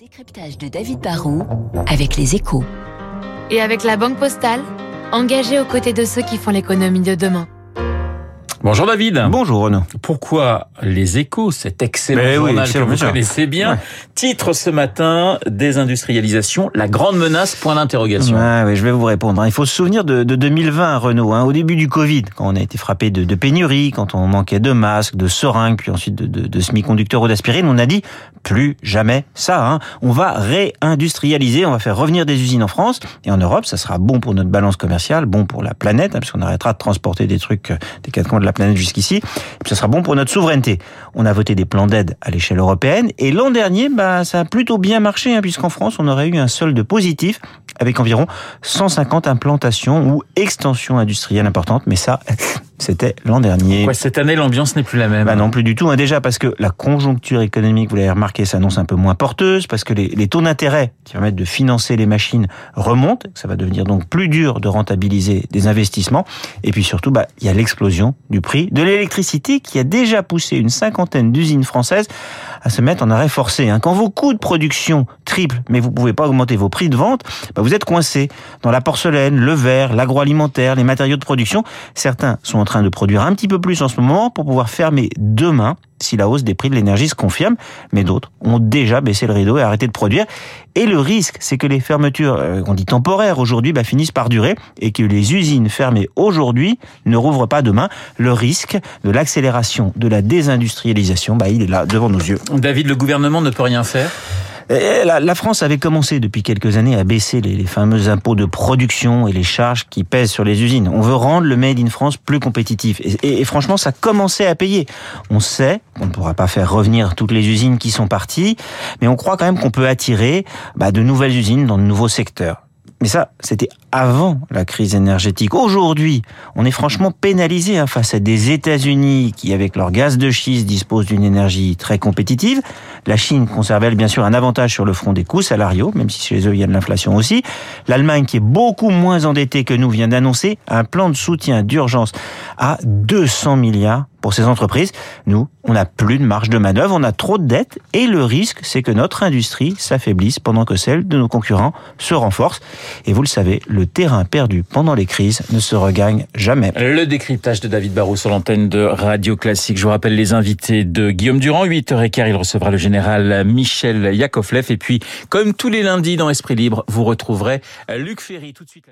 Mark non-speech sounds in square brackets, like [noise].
décryptage de David Barrault avec les échos. Et avec la Banque Postale, engagée aux côtés de ceux qui font l'économie de demain. Bonjour David. Bonjour Renaud. Pourquoi les échos, cet excellent Mais oui, journal excellent, que vous bien connaissez bien, Ouais. titre ce matin désindustrialisation, la grande menace point d'interrogation. Ouais, ouais, je vais vous répondre. hein. Il faut se souvenir de, de 2020, Renaud, hein, au début du Covid, quand on a été frappé de, de pénurie, quand on manquait de masques, de seringues, puis ensuite de, de, de semi-conducteurs ou d'aspirine, on a dit plus jamais ça. Hein. On va réindustrialiser, on va faire revenir des usines en France et en Europe. Ça sera bon pour notre balance commerciale, bon pour la planète, hein, puisqu'on arrêtera de transporter des trucs euh, des quatre coins de la planète jusqu'ici. Ça sera bon pour notre souveraineté. On a voté des plans d'aide à l'échelle européenne et l'an dernier, bah, ça a plutôt bien marché, hein, puisqu'en France, on aurait eu un solde positif avec environ 150 implantations ou extensions industrielles importantes. Mais ça, [laughs] c'était l'an dernier. Quoi, cette année, l'ambiance n'est plus la même. Bah non, plus du tout. hein. Déjà parce que la conjoncture économique, vous l'avez remarqué, s'annonce un peu moins porteuse, parce que les, les taux d'intérêt qui permettent de financer les machines remontent. Ça va devenir donc plus dur de rentabiliser des investissements. Et puis surtout, bah, il y a l'explosion du prix de l'électricité qui a déjà poussé une cinquantaine d'usines françaises à se mettre en arrêt forcé. hein. Quand vos coûts de production triplent, mais vous pouvez pas augmenter vos prix de vente, bah, vous êtes coincé dans la porcelaine, le verre, l'agroalimentaire, les matériaux de production. Certains sont en train de produire un petit peu plus en ce moment pour pouvoir fermer demain si la hausse des prix de l'énergie se confirme, mais d'autres ont déjà baissé le rideau et arrêté de produire. Et le risque, c'est que les fermetures, euh, on dit temporaires aujourd'hui, bah, finissent par durer et que les usines fermées aujourd'hui ne rouvrent pas demain. Le risque de l'accélération de la désindustrialisation, bah, il est là devant nos yeux. David, le gouvernement ne peut rien faire? Et La, France avait commencé depuis quelques années à baisser les, fameux impôts de production et les charges qui pèsent sur les usines. On veut rendre le Made in France plus compétitif. Et, et- et franchement, ça commençait à payer. On sait qu'on ne pourra pas faire revenir toutes les usines qui sont parties, mais on croit quand même qu'on peut attirer bah, de nouvelles usines dans de nouveaux secteurs. Mais ça, c'était avant la crise énergétique. Aujourd'hui, on est franchement pénalisé hein, face à des États-Unis qui, avec leur gaz de schiste, disposent d'une énergie très compétitive. La Chine conserve, elle, bien sûr, un avantage sur le front des coûts salariaux, même si chez eux, il y a de l'inflation aussi. L'Allemagne, qui est beaucoup moins endettée que nous, vient d'annoncer un plan de soutien d'urgence à 200 milliards pour ces entreprises. Nous, on n'a plus de marge de manœuvre, on a trop de dettes et le risque, c'est que notre industrie s'affaiblisse pendant que celle de nos concurrents se renforce. Et vous le savez, le terrain perdu pendant les crises ne se regagne jamais. Le décryptage de David Barrault sur l'antenne de Radio Classique. Je vous rappelle les invités de Guillaume Durand. 8h15, il recevra le général Michel Yakovlev. Et puis, comme tous les lundis dans Esprit Libre, vous retrouverez Luc Ferry tout de suite.